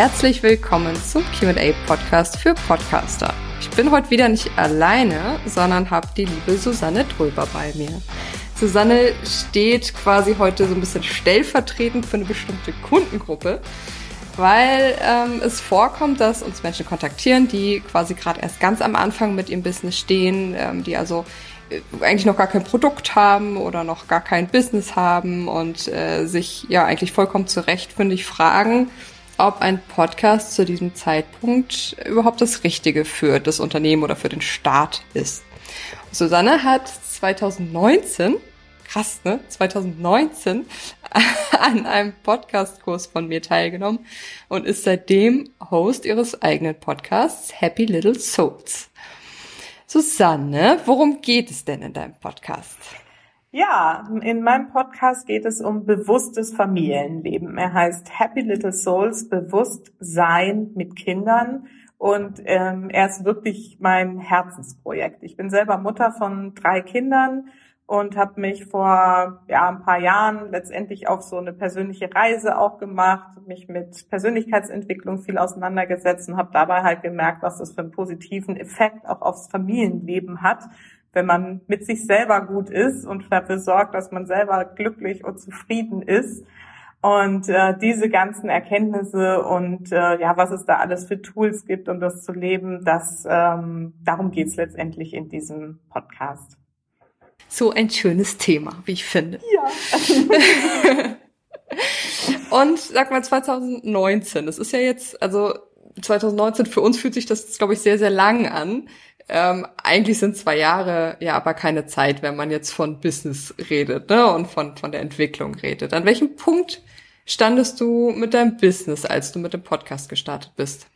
Herzlich willkommen zum QA Podcast für Podcaster. Ich bin heute wieder nicht alleine, sondern habe die liebe Susanne Dröber bei mir. Susanne steht quasi heute so ein bisschen stellvertretend für eine bestimmte Kundengruppe, weil ähm, es vorkommt, dass uns Menschen kontaktieren, die quasi gerade erst ganz am Anfang mit ihrem Business stehen, ähm, die also äh, eigentlich noch gar kein Produkt haben oder noch gar kein Business haben und äh, sich ja eigentlich vollkommen zurecht, finde ich, fragen, ob ein Podcast zu diesem Zeitpunkt überhaupt das Richtige für das Unternehmen oder für den Staat ist. Susanne hat 2019, krass, ne? 2019 an einem Podcastkurs von mir teilgenommen und ist seitdem Host ihres eigenen Podcasts Happy Little Souls. Susanne, worum geht es denn in deinem Podcast? Ja, in meinem Podcast geht es um bewusstes Familienleben. Er heißt Happy Little Souls, bewusst sein mit Kindern. Und ähm, er ist wirklich mein Herzensprojekt. Ich bin selber Mutter von drei Kindern und habe mich vor ja, ein paar Jahren letztendlich auf so eine persönliche Reise auch gemacht, mich mit Persönlichkeitsentwicklung viel auseinandergesetzt und habe dabei halt gemerkt, was das für einen positiven Effekt auch aufs Familienleben hat, wenn man mit sich selber gut ist und dafür sorgt, dass man selber glücklich und zufrieden ist. Und äh, diese ganzen Erkenntnisse und äh, ja, was es da alles für Tools gibt, um das zu leben, das ähm, darum geht's letztendlich in diesem Podcast. So ein schönes Thema, wie ich finde. Ja. und sag mal 2019, das ist ja jetzt, also 2019 für uns fühlt sich das, glaube ich, sehr, sehr lang an. Ähm, eigentlich sind zwei Jahre ja aber keine Zeit, wenn man jetzt von Business redet ne, und von, von der Entwicklung redet. An welchem Punkt standest du mit deinem Business, als du mit dem Podcast gestartet bist?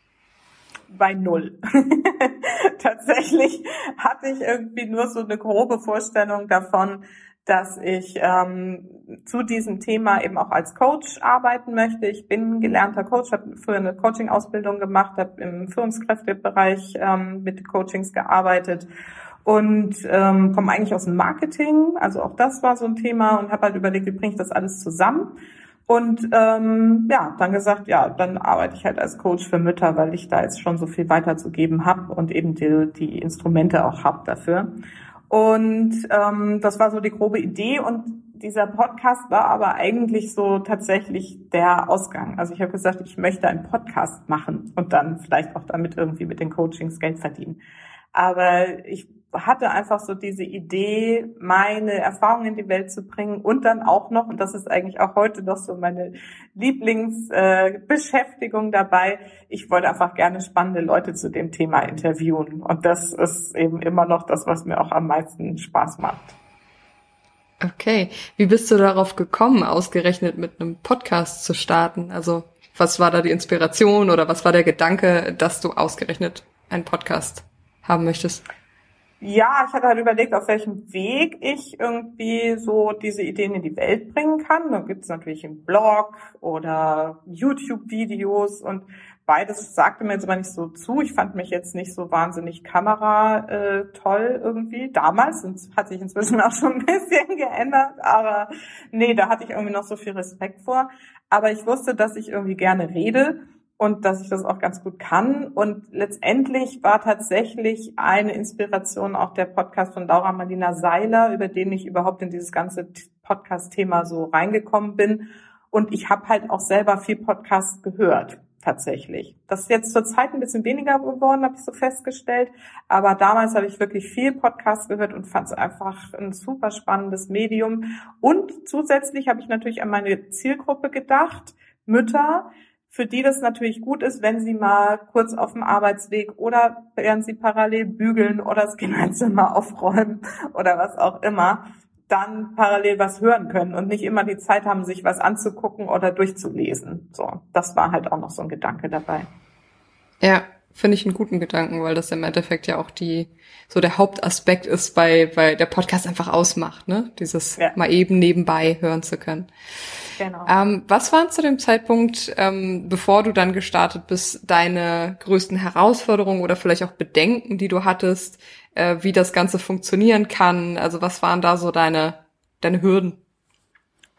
Bei null. Tatsächlich hatte ich irgendwie nur so eine grobe Vorstellung davon, dass ich ähm, zu diesem Thema eben auch als Coach arbeiten möchte. Ich bin gelernter Coach, habe früher eine Coaching-Ausbildung gemacht, habe im Führungskräftebereich ähm, mit Coachings gearbeitet und ähm, komme eigentlich aus dem Marketing. Also auch das war so ein Thema und habe halt überlegt, wie bringe ich das alles zusammen. Und ähm, ja, dann gesagt, ja, dann arbeite ich halt als Coach für Mütter, weil ich da jetzt schon so viel weiterzugeben habe und eben die, die Instrumente auch habe dafür. Und ähm, das war so die grobe Idee und dieser Podcast war aber eigentlich so tatsächlich der Ausgang. Also ich habe gesagt, ich möchte einen Podcast machen und dann vielleicht auch damit irgendwie mit den Coachings Geld verdienen. Aber ich hatte einfach so diese Idee, meine Erfahrungen in die Welt zu bringen und dann auch noch, und das ist eigentlich auch heute noch so meine Lieblingsbeschäftigung äh, dabei, ich wollte einfach gerne spannende Leute zu dem Thema interviewen. Und das ist eben immer noch das, was mir auch am meisten Spaß macht. Okay, wie bist du darauf gekommen, ausgerechnet mit einem Podcast zu starten? Also was war da die Inspiration oder was war der Gedanke, dass du ausgerechnet einen Podcast haben möchtest? Ja, ich hatte halt überlegt, auf welchem Weg ich irgendwie so diese Ideen in die Welt bringen kann. Da gibt es natürlich einen Blog oder YouTube-Videos und beides sagte mir jetzt aber nicht so zu. Ich fand mich jetzt nicht so wahnsinnig Kamera äh, toll irgendwie. Damals hat sich inzwischen auch schon ein bisschen geändert, aber nee, da hatte ich irgendwie noch so viel Respekt vor. Aber ich wusste, dass ich irgendwie gerne rede und dass ich das auch ganz gut kann. Und letztendlich war tatsächlich eine Inspiration auch der Podcast von Laura Marlina Seiler, über den ich überhaupt in dieses ganze Podcast-Thema so reingekommen bin. Und ich habe halt auch selber viel Podcast gehört, tatsächlich. Das ist jetzt zur Zeit ein bisschen weniger geworden, habe ich so festgestellt. Aber damals habe ich wirklich viel Podcast gehört und fand es einfach ein super spannendes Medium. Und zusätzlich habe ich natürlich an meine Zielgruppe gedacht, Mütter, für die das natürlich gut ist, wenn sie mal kurz auf dem Arbeitsweg oder während sie parallel bügeln oder das Kinderzimmer aufräumen oder was auch immer, dann parallel was hören können und nicht immer die Zeit haben, sich was anzugucken oder durchzulesen. So, das war halt auch noch so ein Gedanke dabei. Ja, finde ich einen guten Gedanken, weil das im Endeffekt ja auch die, so der Hauptaspekt ist, bei, bei der Podcast einfach ausmacht, ne? Dieses ja. mal eben nebenbei hören zu können. Genau. Ähm, was waren zu dem Zeitpunkt, ähm, bevor du dann gestartet bist, deine größten Herausforderungen oder vielleicht auch Bedenken, die du hattest, äh, wie das Ganze funktionieren kann? Also was waren da so deine, deine Hürden?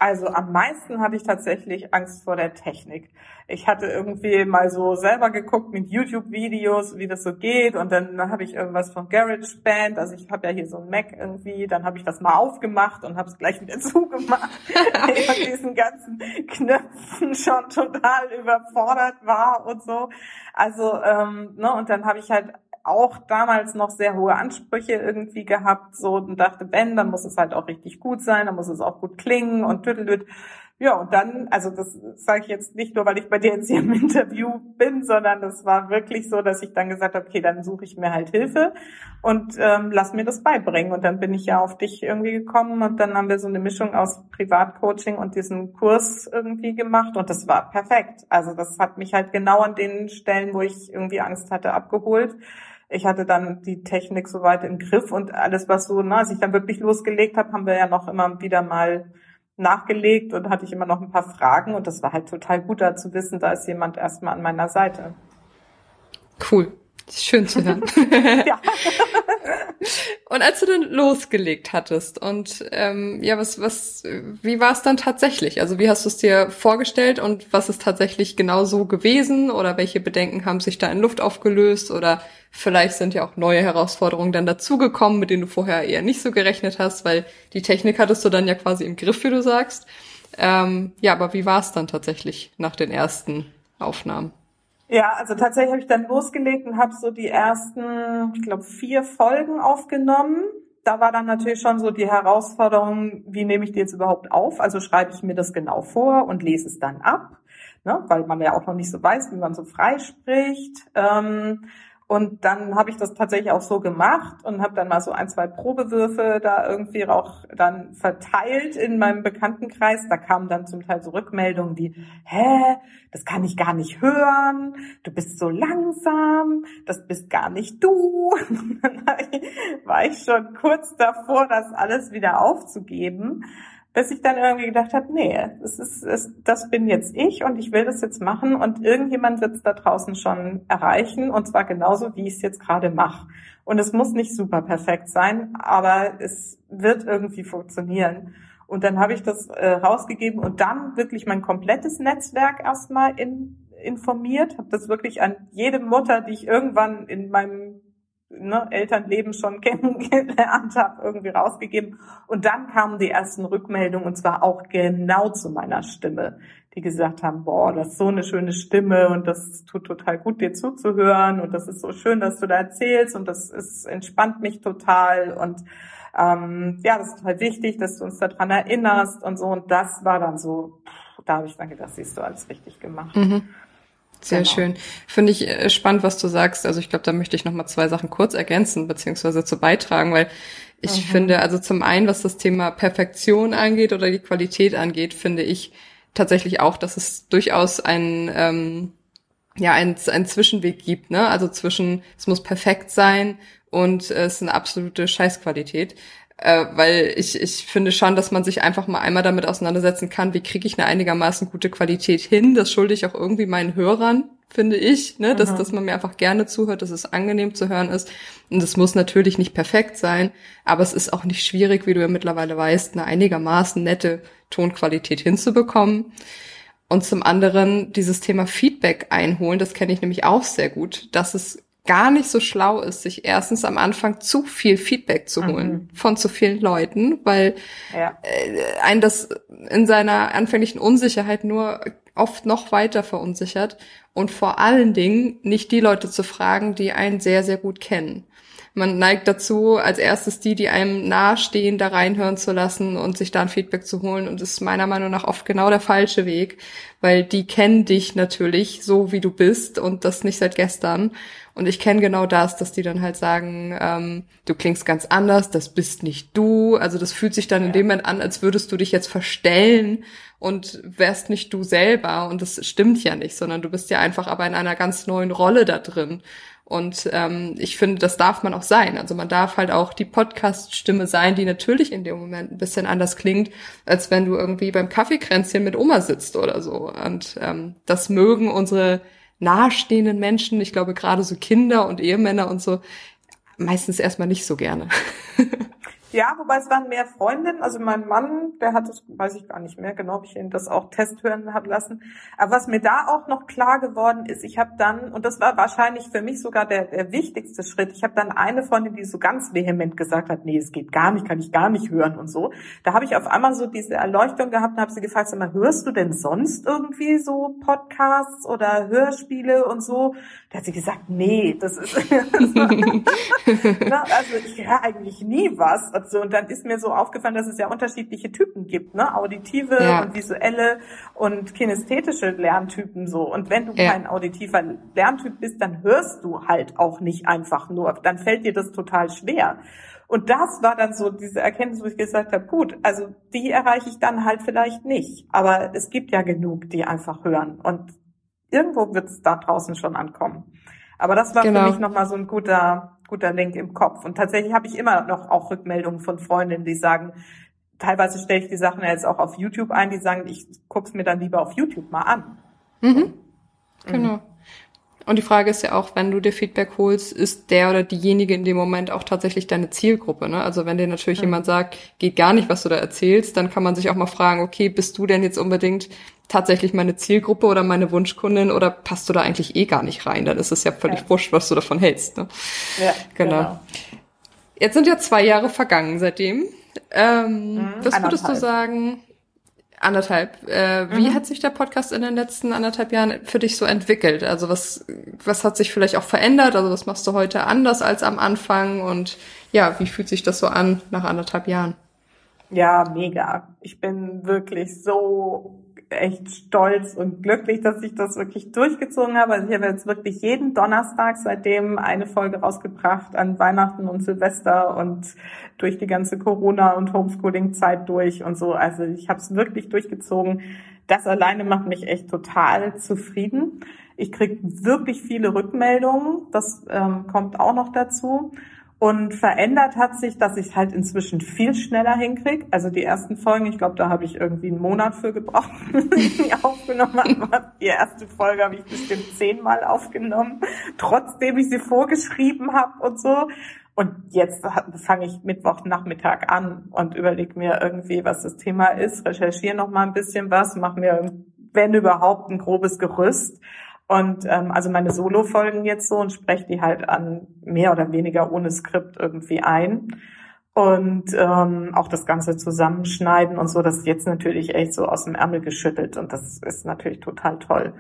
Also am meisten hatte ich tatsächlich Angst vor der Technik. Ich hatte irgendwie mal so selber geguckt mit YouTube-Videos, wie das so geht und dann, habe ich irgendwas von GarageBand, also ich habe ja hier so ein Mac irgendwie, dann habe ich das mal aufgemacht und habe es gleich wieder zugemacht, weil ich von diesen ganzen Knöpfen schon total überfordert war und so. Also ähm, ne, und dann habe ich halt auch damals noch sehr hohe Ansprüche irgendwie gehabt, so und dachte, wenn, dann muss es halt auch richtig gut sein, dann muss es auch gut klingen und tüdelüt. Ja, und dann, also das sage ich jetzt nicht nur, weil ich bei dir jetzt hier im Interview bin, sondern das war wirklich so, dass ich dann gesagt habe, okay, dann suche ich mir halt Hilfe und ähm, lass mir das beibringen. Und dann bin ich ja auf dich irgendwie gekommen und dann haben wir so eine Mischung aus Privatcoaching und diesen Kurs irgendwie gemacht und das war perfekt. Also das hat mich halt genau an den Stellen, wo ich irgendwie Angst hatte, abgeholt ich hatte dann die Technik soweit im Griff und alles, was so, na, als ich dann wirklich losgelegt habe, haben wir ja noch immer wieder mal nachgelegt und hatte ich immer noch ein paar Fragen und das war halt total gut da zu wissen, da ist jemand erstmal an meiner Seite. Cool. Schön zu hören. ja. und als du dann losgelegt hattest und ähm, ja, was, was, wie war es dann tatsächlich? Also wie hast du es dir vorgestellt und was ist tatsächlich genau so gewesen oder welche Bedenken haben sich da in Luft aufgelöst oder vielleicht sind ja auch neue Herausforderungen dann dazugekommen, mit denen du vorher eher nicht so gerechnet hast, weil die Technik hattest du dann ja quasi im Griff, wie du sagst. Ähm, ja, aber wie war es dann tatsächlich nach den ersten Aufnahmen? Ja, also tatsächlich habe ich dann losgelegt und habe so die ersten, ich glaube, vier Folgen aufgenommen. Da war dann natürlich schon so die Herausforderung, wie nehme ich die jetzt überhaupt auf? Also schreibe ich mir das genau vor und lese es dann ab, ne? weil man ja auch noch nicht so weiß, wie man so frei spricht. Ähm, und dann habe ich das tatsächlich auch so gemacht und habe dann mal so ein, zwei Probewürfe da irgendwie auch dann verteilt in meinem Bekanntenkreis. Da kamen dann zum Teil so Rückmeldungen wie, hä, das kann ich gar nicht hören, du bist so langsam, das bist gar nicht du. dann war ich schon kurz davor, das alles wieder aufzugeben bis ich dann irgendwie gedacht habe, nee, das ist, das, das bin jetzt ich und ich will das jetzt machen und irgendjemand wird es da draußen schon erreichen und zwar genauso, wie ich es jetzt gerade mache. Und es muss nicht super perfekt sein, aber es wird irgendwie funktionieren. Und dann habe ich das äh, rausgegeben und dann wirklich mein komplettes Netzwerk erstmal in, informiert, habe das wirklich an jede Mutter, die ich irgendwann in meinem ne, Elternleben schon kennengelernt habe, irgendwie rausgegeben. Und dann kamen die ersten Rückmeldungen und zwar auch genau zu meiner Stimme, die gesagt haben, boah, das ist so eine schöne Stimme und das tut total gut, dir zuzuhören und das ist so schön, dass du da erzählst und das ist, entspannt mich total und ähm, ja, das ist total wichtig, dass du uns daran erinnerst und so. Und das war dann so, da habe ich dann gedacht, siehst du alles richtig gemacht. Mhm. Sehr genau. schön. Finde ich äh, spannend, was du sagst. Also ich glaube, da möchte ich noch mal zwei Sachen kurz ergänzen beziehungsweise zu beitragen, weil ich mhm. finde, also zum einen, was das Thema Perfektion angeht oder die Qualität angeht, finde ich tatsächlich auch, dass es durchaus ein ähm, ja ein, ein Zwischenweg gibt, ne? Also zwischen es muss perfekt sein und es ist eine absolute Scheißqualität äh, weil ich, ich finde schon, dass man sich einfach mal einmal damit auseinandersetzen kann, wie kriege ich eine einigermaßen gute Qualität hin. Das schulde ich auch irgendwie meinen Hörern, finde ich, ne? dass, mhm. dass man mir einfach gerne zuhört, dass es angenehm zu hören ist. Und es muss natürlich nicht perfekt sein, aber es ist auch nicht schwierig, wie du ja mittlerweile weißt, eine einigermaßen nette Tonqualität hinzubekommen. Und zum anderen dieses Thema Feedback einholen, das kenne ich nämlich auch sehr gut, dass es gar nicht so schlau ist, sich erstens am Anfang zu viel Feedback zu holen mhm. von zu vielen Leuten, weil ja. äh, ein das in seiner anfänglichen Unsicherheit nur oft noch weiter verunsichert und vor allen Dingen nicht die Leute zu fragen, die einen sehr, sehr gut kennen. Man neigt dazu, als erstes die, die einem nahestehen, da reinhören zu lassen und sich da ein Feedback zu holen. Und das ist meiner Meinung nach oft genau der falsche Weg, weil die kennen dich natürlich so, wie du bist und das nicht seit gestern. Und ich kenne genau das, dass die dann halt sagen, ähm, du klingst ganz anders, das bist nicht du. Also das fühlt sich dann in dem Moment an, als würdest du dich jetzt verstellen und wärst nicht du selber. Und das stimmt ja nicht, sondern du bist ja einfach aber in einer ganz neuen Rolle da drin. Und ähm, ich finde, das darf man auch sein. Also man darf halt auch die Podcast-Stimme sein, die natürlich in dem Moment ein bisschen anders klingt, als wenn du irgendwie beim Kaffeekränzchen mit Oma sitzt oder so. Und ähm, das mögen unsere nahestehenden Menschen, ich glaube gerade so Kinder und Ehemänner und so, meistens erstmal nicht so gerne. Ja, wobei es waren mehr Freundinnen. Also mein Mann, der hat das, weiß ich gar nicht mehr genau, ob ich ihn das auch testhören habe lassen. Aber was mir da auch noch klar geworden ist, ich habe dann, und das war wahrscheinlich für mich sogar der, der wichtigste Schritt, ich habe dann eine Freundin, die so ganz vehement gesagt hat, nee, es geht gar nicht, kann ich gar nicht hören und so. Da habe ich auf einmal so diese Erleuchtung gehabt und habe sie gefragt, sag mal, hörst du denn sonst irgendwie so Podcasts oder Hörspiele und so? Da hat sie gesagt, nee, das ist, Na, also ich höre eigentlich nie was. Und, so, und dann ist mir so aufgefallen, dass es ja unterschiedliche Typen gibt, ne? Auditive ja. und visuelle und kinästhetische Lerntypen so. Und wenn du ja. kein auditiver Lerntyp bist, dann hörst du halt auch nicht einfach nur. Dann fällt dir das total schwer. Und das war dann so diese Erkenntnis, wo ich gesagt habe, gut, also die erreiche ich dann halt vielleicht nicht. Aber es gibt ja genug, die einfach hören. Und irgendwo wird es da draußen schon ankommen. Aber das war genau. für mich nochmal so ein guter, guter Link im Kopf. Und tatsächlich habe ich immer noch auch Rückmeldungen von Freundinnen, die sagen, teilweise stelle ich die Sachen jetzt auch auf YouTube ein, die sagen, ich guck's mir dann lieber auf YouTube mal an. Mhm. Genau. Mhm. Und die Frage ist ja auch, wenn du dir Feedback holst, ist der oder diejenige in dem Moment auch tatsächlich deine Zielgruppe. Ne? Also wenn dir natürlich mhm. jemand sagt, geht gar nicht, was du da erzählst, dann kann man sich auch mal fragen, okay, bist du denn jetzt unbedingt tatsächlich meine Zielgruppe oder meine Wunschkundin oder passt du da eigentlich eh gar nicht rein? Dann ist es ja völlig ja. wurscht, was du davon hältst. Ne? Ja, genau. genau. Jetzt sind ja zwei Jahre vergangen seitdem. Ähm, mhm, was würdest du sagen? Anderthalb. Äh, mhm. Wie hat sich der Podcast in den letzten anderthalb Jahren für dich so entwickelt? Also was, was hat sich vielleicht auch verändert? Also was machst du heute anders als am Anfang? Und ja, wie fühlt sich das so an nach anderthalb Jahren? Ja, mega. Ich bin wirklich so echt stolz und glücklich, dass ich das wirklich durchgezogen habe. Also ich habe jetzt wirklich jeden Donnerstag seitdem eine Folge rausgebracht an Weihnachten und Silvester und durch die ganze Corona- und Homeschooling-Zeit durch und so. Also ich habe es wirklich durchgezogen. Das alleine macht mich echt total zufrieden. Ich kriege wirklich viele Rückmeldungen. Das ähm, kommt auch noch dazu. Und verändert hat sich, dass ich es halt inzwischen viel schneller hinkriege. Also die ersten Folgen, ich glaube, da habe ich irgendwie einen Monat für gebraucht, ich die aufgenommen habe. Die erste Folge habe ich bestimmt zehnmal aufgenommen, trotzdem ich sie vorgeschrieben habe und so. Und jetzt fange ich Mittwochnachmittag an und überlege mir irgendwie, was das Thema ist, recherchiere noch mal ein bisschen was, mache mir, wenn überhaupt, ein grobes Gerüst und ähm, also meine Solo-Folgen jetzt so und spreche die halt an mehr oder weniger ohne Skript irgendwie ein. Und ähm, auch das Ganze zusammenschneiden und so, das ist jetzt natürlich echt so aus dem Ärmel geschüttelt und das ist natürlich total toll.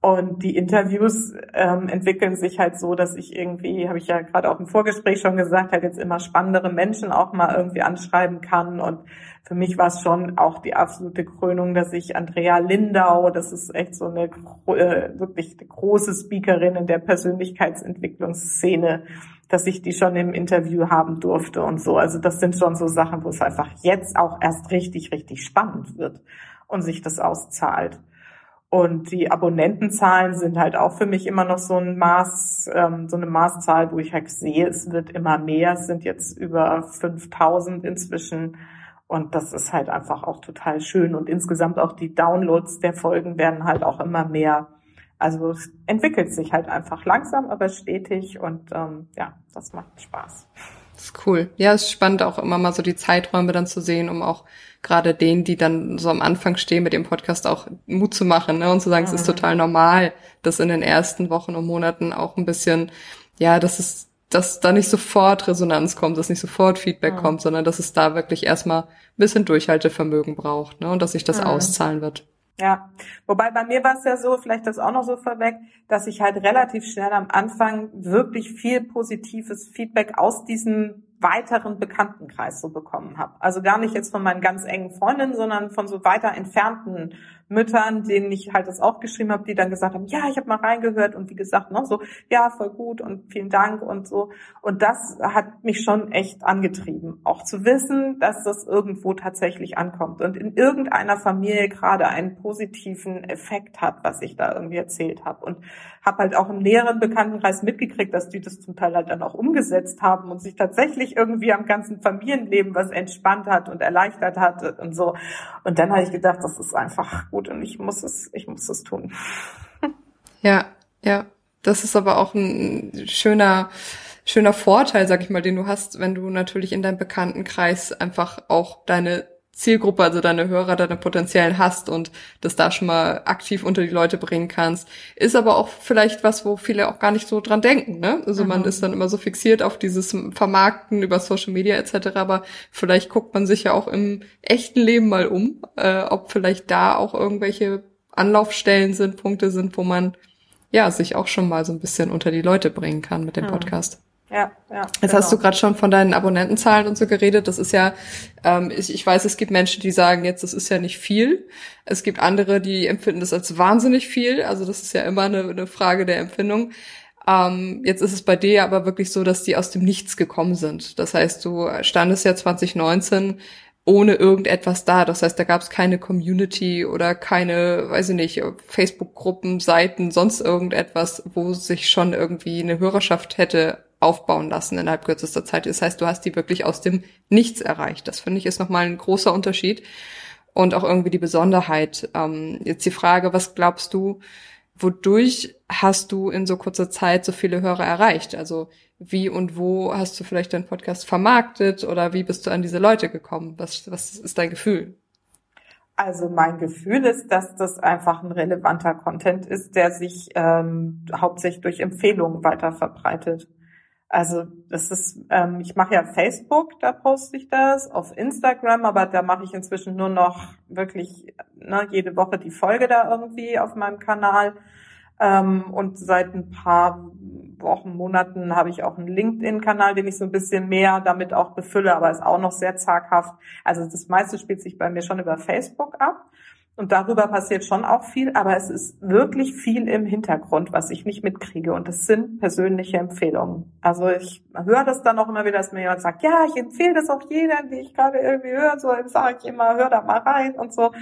Und die Interviews ähm, entwickeln sich halt so, dass ich irgendwie, habe ich ja gerade auch im Vorgespräch schon gesagt, halt jetzt immer spannendere Menschen auch mal irgendwie anschreiben kann. Und für mich war es schon auch die absolute Krönung, dass ich Andrea Lindau, das ist echt so eine äh, wirklich eine große Speakerin in der Persönlichkeitsentwicklungsszene, dass ich die schon im Interview haben durfte und so. Also das sind schon so Sachen, wo es einfach jetzt auch erst richtig, richtig spannend wird und sich das auszahlt. Und die Abonnentenzahlen sind halt auch für mich immer noch so ein Maß, ähm, so eine Maßzahl, wo ich halt sehe, es wird immer mehr. Es sind jetzt über 5000 inzwischen. Und das ist halt einfach auch total schön. Und insgesamt auch die Downloads der Folgen werden halt auch immer mehr. Also es entwickelt sich halt einfach langsam, aber stetig. Und ähm, ja, das macht Spaß. Das ist cool. Ja, es ist spannend auch immer mal so die Zeiträume dann zu sehen, um auch gerade denen, die dann so am Anfang stehen mit dem Podcast auch Mut zu machen ne? und zu sagen, mhm. es ist mhm. total normal, dass in den ersten Wochen und Monaten auch ein bisschen, ja, dass es, dass da nicht sofort Resonanz kommt, dass nicht sofort Feedback mhm. kommt, sondern dass es da wirklich erstmal ein bisschen Durchhaltevermögen braucht ne? und dass sich das mhm. auszahlen wird. Ja, wobei bei mir war es ja so, vielleicht das auch noch so vorweg, dass ich halt relativ schnell am Anfang wirklich viel positives Feedback aus diesem weiteren Bekanntenkreis so bekommen habe. Also gar nicht jetzt von meinen ganz engen Freundinnen, sondern von so weiter entfernten Müttern, denen ich halt das auch geschrieben habe, die dann gesagt haben, ja, ich habe mal reingehört und wie gesagt noch so, ja, voll gut und vielen Dank und so. Und das hat mich schon echt angetrieben, auch zu wissen, dass das irgendwo tatsächlich ankommt und in irgendeiner Familie gerade einen positiven Effekt hat, was ich da irgendwie erzählt habe. Und habe halt auch im näheren Bekanntenkreis mitgekriegt, dass die das zum Teil halt dann auch umgesetzt haben und sich tatsächlich irgendwie am ganzen Familienleben was entspannt hat und erleichtert hat und so. Und dann habe ich gedacht, das ist einfach und ich muss es, ich muss es tun. Ja, ja. Das ist aber auch ein schöner, schöner Vorteil, sag ich mal, den du hast, wenn du natürlich in deinem Bekanntenkreis einfach auch deine Zielgruppe, also deine Hörer, deine potenziellen hast und das da schon mal aktiv unter die Leute bringen kannst. Ist aber auch vielleicht was, wo viele auch gar nicht so dran denken. Ne? Also mhm. man ist dann immer so fixiert auf dieses Vermarkten über Social Media etc. Aber vielleicht guckt man sich ja auch im echten Leben mal um, äh, ob vielleicht da auch irgendwelche Anlaufstellen sind, Punkte sind, wo man ja sich auch schon mal so ein bisschen unter die Leute bringen kann mit dem mhm. Podcast. Ja, ja. Jetzt genau. hast du gerade schon von deinen Abonnentenzahlen und so geredet. Das ist ja, ähm, ich, ich weiß, es gibt Menschen, die sagen jetzt, das ist ja nicht viel. Es gibt andere, die empfinden das als wahnsinnig viel. Also das ist ja immer eine, eine Frage der Empfindung. Ähm, jetzt ist es bei dir aber wirklich so, dass die aus dem Nichts gekommen sind. Das heißt, du standest ja 2019 ohne irgendetwas da. Das heißt, da gab es keine Community oder keine, weiß ich nicht, Facebook-Gruppen, Seiten, sonst irgendetwas, wo sich schon irgendwie eine Hörerschaft hätte aufbauen lassen innerhalb kürzester Zeit. Das heißt, du hast die wirklich aus dem Nichts erreicht. Das finde ich ist nochmal ein großer Unterschied und auch irgendwie die Besonderheit. Ähm, jetzt die Frage, was glaubst du, wodurch hast du in so kurzer Zeit so viele Hörer erreicht? Also wie und wo hast du vielleicht deinen Podcast vermarktet oder wie bist du an diese Leute gekommen? Was, was ist dein Gefühl? Also mein Gefühl ist, dass das einfach ein relevanter Content ist, der sich ähm, hauptsächlich durch Empfehlungen weiter verbreitet. Also das ist, ähm, ich mache ja Facebook, da poste ich das, auf Instagram, aber da mache ich inzwischen nur noch wirklich ne, jede Woche die Folge da irgendwie auf meinem Kanal. Ähm, und seit ein paar Wochen, Monaten habe ich auch einen LinkedIn-Kanal, den ich so ein bisschen mehr damit auch befülle, aber ist auch noch sehr zaghaft. Also das meiste spielt sich bei mir schon über Facebook ab. Und darüber passiert schon auch viel, aber es ist wirklich viel im Hintergrund, was ich nicht mitkriege. Und das sind persönliche Empfehlungen. Also ich höre das dann auch immer wieder, dass mir jemand sagt, ja, ich empfehle das auch jedem, die ich gerade irgendwie höre. So sage ich immer, hör da mal rein und so.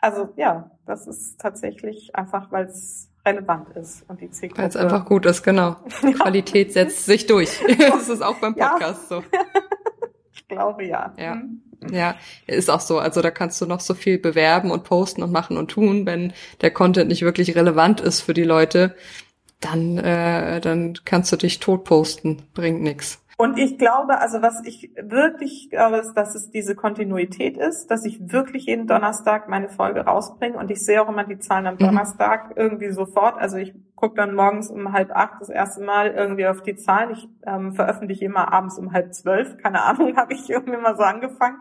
Also ja, das ist tatsächlich einfach, weil es relevant ist und die Zielgruppe. Weil es einfach gut ist, genau. Ja. Qualität setzt sich durch. das ist auch beim Podcast ja. so. glaube ja. Ja. Mhm. Ja, ist auch so. Also da kannst du noch so viel bewerben und posten und machen und tun, wenn der Content nicht wirklich relevant ist für die Leute, dann äh, dann kannst du dich tot posten, bringt nix. Und ich glaube, also was ich wirklich glaube, ist, dass es diese Kontinuität ist, dass ich wirklich jeden Donnerstag meine Folge rausbringe und ich sehe auch immer die Zahlen am mhm. Donnerstag irgendwie sofort. Also ich gucke dann morgens um halb acht das erste Mal irgendwie auf die Zahlen. Ich ähm, veröffentliche immer abends um halb zwölf, keine Ahnung, habe ich irgendwie mal so angefangen.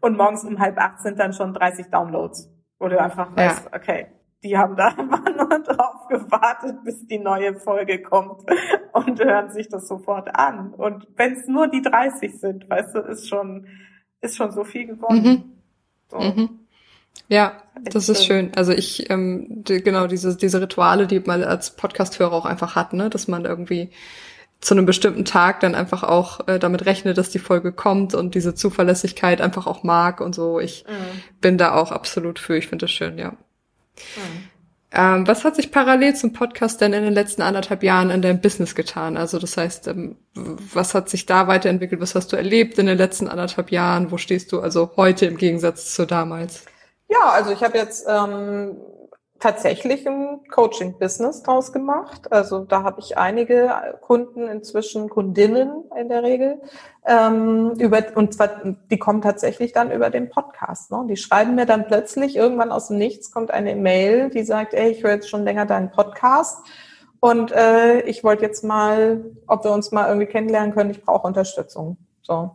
Und morgens um halb acht sind dann schon 30 Downloads. Wo du einfach weißt, ja. okay, die haben da einfach nur drauf gewartet, bis die neue Folge kommt und hören sich das sofort an. Und wenn es nur die 30 sind, weißt du, ist schon, ist schon so viel geworden. Mhm. So. Mhm. Ja, das ist schön. Also ich, ähm, die, genau, diese, diese Rituale, die man als Podcast-Hörer auch einfach hat, ne, dass man irgendwie zu einem bestimmten Tag dann einfach auch äh, damit rechnet, dass die Folge kommt und diese Zuverlässigkeit einfach auch mag und so. Ich mhm. bin da auch absolut für. Ich finde das schön, ja. Mhm. Ähm, was hat sich parallel zum Podcast denn in den letzten anderthalb Jahren in deinem Business getan? Also das heißt, ähm, was hat sich da weiterentwickelt? Was hast du erlebt in den letzten anderthalb Jahren? Wo stehst du also heute im Gegensatz zu damals? Ja, also ich habe jetzt ähm, tatsächlich ein Coaching-Business draus gemacht. Also da habe ich einige Kunden inzwischen, Kundinnen in der Regel, ähm, über, und zwar, die kommen tatsächlich dann über den Podcast. Ne? Die schreiben mir dann plötzlich, irgendwann aus dem Nichts kommt eine Mail, die sagt, ey, ich höre jetzt schon länger deinen Podcast und äh, ich wollte jetzt mal, ob wir uns mal irgendwie kennenlernen können, ich brauche Unterstützung. So.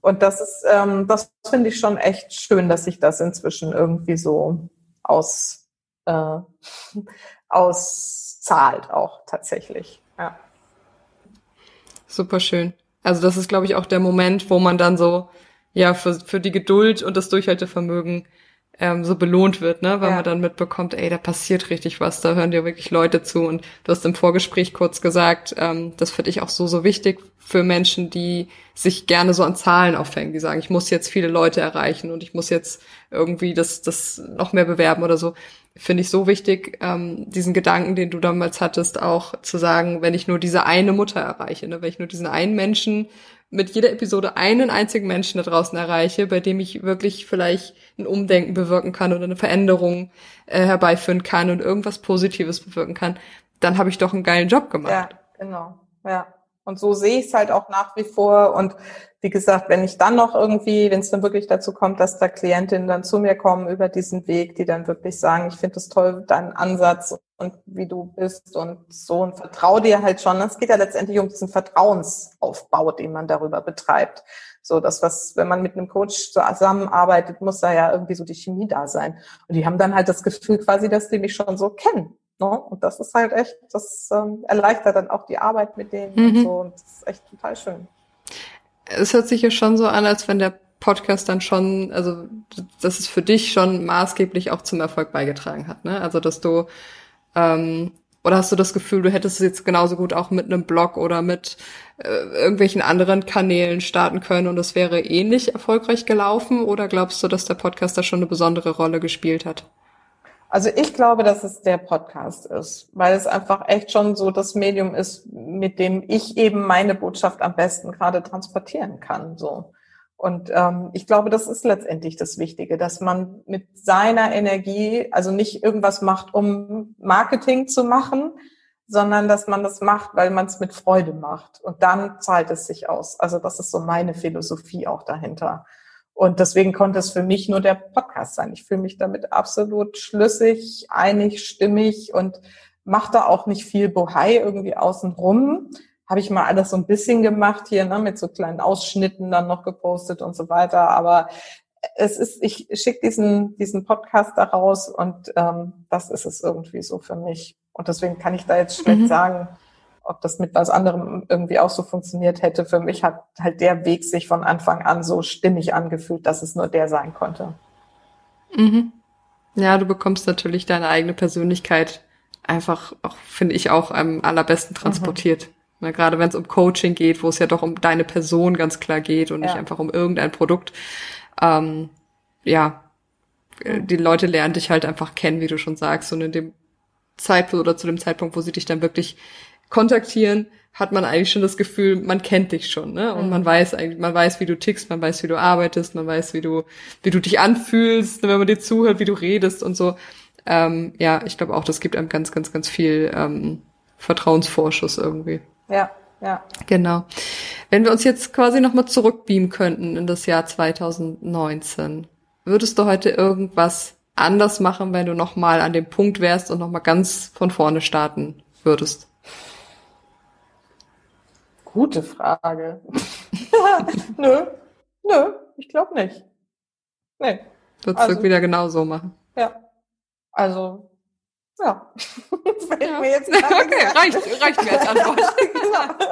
Und das ist, ähm, das finde ich schon echt schön, dass sich das inzwischen irgendwie so aus äh, auszahlt auch tatsächlich. Ja. Super schön. Also das ist, glaube ich, auch der Moment, wo man dann so ja für, für die Geduld und das Durchhaltevermögen ähm, so belohnt wird, ne? Weil ja. man dann mitbekommt, ey, da passiert richtig was, da hören dir wirklich Leute zu. Und du hast im Vorgespräch kurz gesagt, ähm, das finde ich auch so, so wichtig für Menschen, die sich gerne so an Zahlen aufhängen, die sagen, ich muss jetzt viele Leute erreichen und ich muss jetzt irgendwie das, das noch mehr bewerben oder so. Finde ich so wichtig, ähm, diesen Gedanken, den du damals hattest, auch zu sagen, wenn ich nur diese eine Mutter erreiche, ne? wenn ich nur diesen einen Menschen mit jeder Episode einen einzigen Menschen da draußen erreiche, bei dem ich wirklich vielleicht ein Umdenken bewirken kann oder eine Veränderung äh, herbeiführen kann und irgendwas Positives bewirken kann, dann habe ich doch einen geilen Job gemacht. Ja, genau. Ja. Und so sehe ich es halt auch nach wie vor. Und wie gesagt, wenn ich dann noch irgendwie, wenn es dann wirklich dazu kommt, dass da Klientinnen dann zu mir kommen über diesen Weg, die dann wirklich sagen, ich finde es toll, dein Ansatz und wie du bist und so und vertraue dir halt schon. Es geht ja letztendlich um diesen Vertrauensaufbau, den man darüber betreibt. So, das, was, wenn man mit einem Coach zusammenarbeitet, muss da ja irgendwie so die Chemie da sein. Und die haben dann halt das Gefühl quasi, dass die mich schon so kennen. Ne? Und das ist halt echt, das ähm, erleichtert dann auch die Arbeit mit denen mhm. und so. Und das ist echt total schön es hört sich ja schon so an, als wenn der Podcast dann schon, also dass es für dich schon maßgeblich auch zum Erfolg beigetragen hat, ne? Also dass du ähm, oder hast du das Gefühl, du hättest es jetzt genauso gut auch mit einem Blog oder mit äh, irgendwelchen anderen Kanälen starten können und es wäre ähnlich erfolgreich gelaufen? Oder glaubst du, dass der Podcast da schon eine besondere Rolle gespielt hat? Also ich glaube, dass es der Podcast ist, weil es einfach echt schon so das Medium ist, mit dem ich eben meine Botschaft am besten gerade transportieren kann. So. Und ähm, ich glaube, das ist letztendlich das Wichtige, dass man mit seiner Energie, also nicht irgendwas macht, um Marketing zu machen, sondern dass man das macht, weil man es mit Freude macht. Und dann zahlt es sich aus. Also das ist so meine Philosophie auch dahinter. Und deswegen konnte es für mich nur der Podcast sein. Ich fühle mich damit absolut schlüssig, einig, stimmig und mache da auch nicht viel Bohai irgendwie außen rum. Habe ich mal alles so ein bisschen gemacht hier, ne, mit so kleinen Ausschnitten dann noch gepostet und so weiter. Aber es ist, ich schicke diesen, diesen Podcast da raus und ähm, das ist es irgendwie so für mich. Und deswegen kann ich da jetzt schlecht mhm. sagen, ob das mit was anderem irgendwie auch so funktioniert hätte. Für mich hat halt der Weg sich von Anfang an so stimmig angefühlt, dass es nur der sein konnte. Mhm. Ja, du bekommst natürlich deine eigene Persönlichkeit einfach, auch, finde ich, auch am allerbesten transportiert. Mhm. gerade wenn es um Coaching geht, wo es ja doch um deine Person ganz klar geht und ja. nicht einfach um irgendein Produkt. Ähm, ja, mhm. die Leute lernen dich halt einfach kennen, wie du schon sagst. Und in dem Zeitpunkt oder zu dem Zeitpunkt, wo sie dich dann wirklich kontaktieren, hat man eigentlich schon das Gefühl, man kennt dich schon, ne? Und mhm. man weiß eigentlich, man weiß, wie du tickst, man weiß, wie du arbeitest, man weiß, wie du, wie du dich anfühlst, wenn man dir zuhört, wie du redest und so. Ähm, ja, ich glaube auch, das gibt einem ganz, ganz, ganz viel ähm, Vertrauensvorschuss irgendwie. Ja, ja. Genau. Wenn wir uns jetzt quasi nochmal zurückbeamen könnten in das Jahr 2019, würdest du heute irgendwas anders machen, wenn du nochmal an dem Punkt wärst und nochmal ganz von vorne starten würdest? Gute Frage. nö, nö, ich glaube nicht. Nee. Würdest also, du wieder genau so machen? Ja. Also ja. Fällt ja. mir jetzt okay, reicht, reicht mir als Antwort. genau.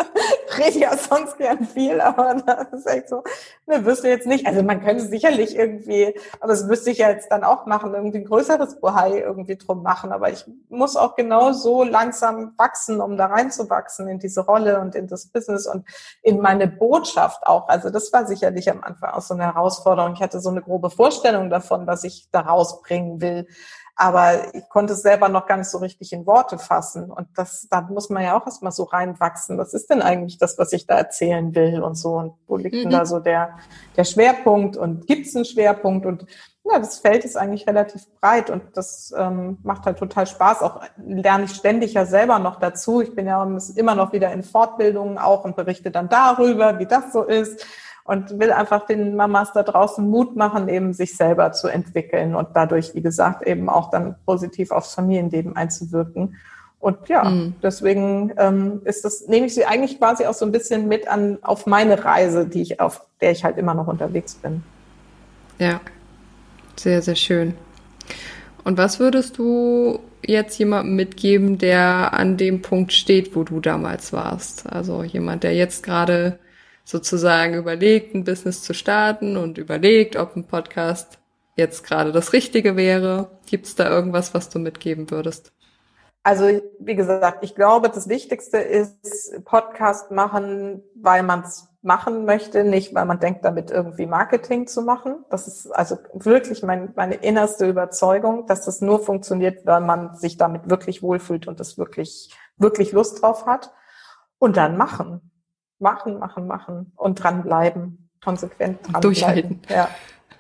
Rede ja sonst gern viel, aber das ist echt so, ne, wüsste jetzt nicht. Also man könnte sicherlich irgendwie, aber das müsste ich ja jetzt dann auch machen, irgendwie ein größeres Bohai irgendwie drum machen. Aber ich muss auch genau so langsam wachsen, um da reinzuwachsen in diese Rolle und in das Business und in meine Botschaft auch. Also das war sicherlich am Anfang auch so eine Herausforderung. Ich hatte so eine grobe Vorstellung davon, was ich da rausbringen will. Aber ich konnte es selber noch gar nicht so richtig in Worte fassen. Und das, da muss man ja auch erstmal so reinwachsen. Was ist denn eigentlich das, was ich da erzählen will und so? Und wo liegt mhm. denn da so der, der Schwerpunkt? Und gibt es einen Schwerpunkt? Und ja, das Feld ist eigentlich relativ breit und das ähm, macht halt total Spaß. Auch lerne ich ständig ja selber noch dazu. Ich bin ja immer noch wieder in Fortbildungen auch und berichte dann darüber, wie das so ist und will einfach den Mamas da draußen Mut machen, eben sich selber zu entwickeln und dadurch, wie gesagt, eben auch dann positiv aufs Familienleben einzuwirken. Und ja, mhm. deswegen ähm, ist das, nehme ich sie eigentlich quasi auch so ein bisschen mit an auf meine Reise, die ich, auf der ich halt immer noch unterwegs bin. Ja, sehr, sehr schön. Und was würdest du jetzt jemandem mitgeben, der an dem Punkt steht, wo du damals warst? Also jemand, der jetzt gerade sozusagen überlegt, ein Business zu starten und überlegt, ob ein Podcast jetzt gerade das Richtige wäre. Gibt es da irgendwas, was du mitgeben würdest? Also wie gesagt, ich glaube, das Wichtigste ist Podcast machen, weil man es machen möchte, nicht weil man denkt, damit irgendwie Marketing zu machen. Das ist also wirklich mein, meine innerste Überzeugung, dass das nur funktioniert, weil man sich damit wirklich wohlfühlt und das wirklich, wirklich Lust drauf hat. Und dann machen. Machen, machen, machen und dranbleiben. Konsequent dranbleiben. Durchhalten. Ja.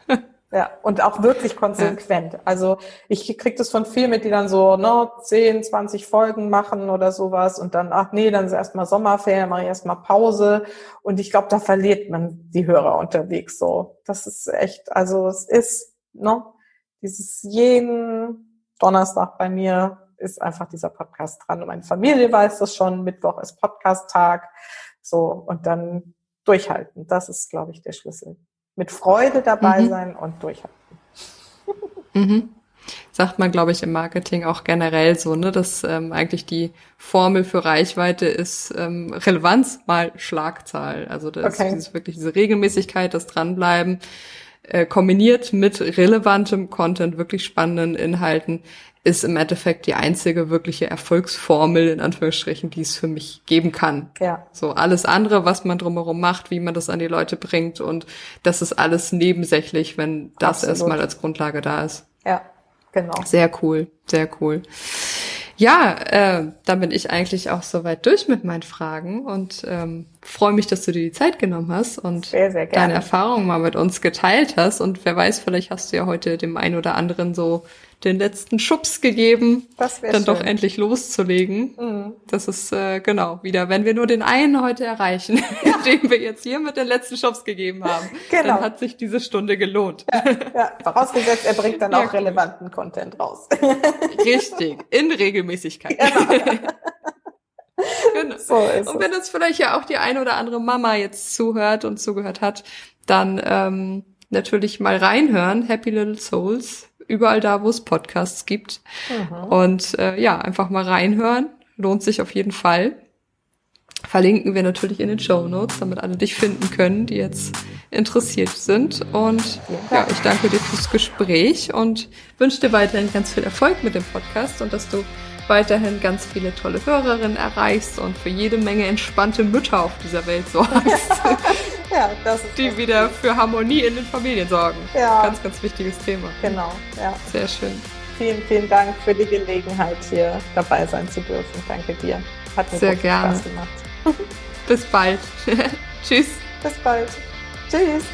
Ja, und auch wirklich konsequent. Ja. Also ich krieg das von vielen mit, die dann so ne, 10, 20 Folgen machen oder sowas und dann, ach nee, dann ist erstmal Sommerferien, mache ich erstmal Pause. Und ich glaube, da verliert man die Hörer unterwegs so. Das ist echt, also es ist, ne, dieses jeden Donnerstag bei mir ist einfach dieser Podcast dran. Und meine Familie weiß das schon, Mittwoch ist Podcast-Tag. So, und dann durchhalten. Das ist, glaube ich, der Schlüssel mit Freude dabei mhm. sein und durchhalten. Mhm. Sagt man, glaube ich, im Marketing auch generell so, ne, dass ähm, eigentlich die Formel für Reichweite ist ähm, Relevanz mal Schlagzahl. Also das okay. ist wirklich diese Regelmäßigkeit, das Dranbleiben, äh, kombiniert mit relevantem Content, wirklich spannenden Inhalten, ist im Endeffekt die einzige wirkliche Erfolgsformel, in Anführungsstrichen, die es für mich geben kann. Ja. So alles andere, was man drumherum macht, wie man das an die Leute bringt und das ist alles nebensächlich, wenn das Absolut. erstmal als Grundlage da ist. Ja, genau. Sehr cool, sehr cool. Ja, äh, dann bin ich eigentlich auch soweit durch mit meinen Fragen und ähm, freue mich, dass du dir die Zeit genommen hast und sehr, sehr deine Erfahrungen mal mit uns geteilt hast. Und wer weiß, vielleicht hast du ja heute dem einen oder anderen so den letzten Schubs gegeben, dann schön. doch endlich loszulegen. Mhm. Das ist äh, genau wieder, wenn wir nur den einen heute erreichen, ja. den wir jetzt hier mit den letzten Schubs gegeben haben, genau. dann hat sich diese Stunde gelohnt. Ja, ja. vorausgesetzt, er bringt dann ja, auch relevanten Content raus. Richtig, in Regelmäßigkeit. Genau. Genau. So und wenn es vielleicht ja auch die eine oder andere Mama jetzt zuhört und zugehört hat, dann ähm, natürlich mal reinhören. Happy Little Souls überall da, wo es Podcasts gibt. Mhm. Und äh, ja, einfach mal reinhören. Lohnt sich auf jeden Fall. Verlinken wir natürlich in den Show Notes, damit alle dich finden können, die jetzt interessiert sind. Und ja, ich danke dir fürs Gespräch und wünsche dir weiterhin ganz viel Erfolg mit dem Podcast und dass du weiterhin ganz viele tolle Hörerinnen erreichst und für jede Menge entspannte Mütter auf dieser Welt sorgst. ja, das ist die wieder für Harmonie in den Familien sorgen. Ja. Ganz, ganz wichtiges Thema. Genau, ja. Sehr schön. Vielen, vielen Dank für die Gelegenheit, hier dabei sein zu dürfen. Danke dir. Hat mir Sehr gerne. Spaß gemacht. Bis bald. Tschüss. Bis bald. Tschüss.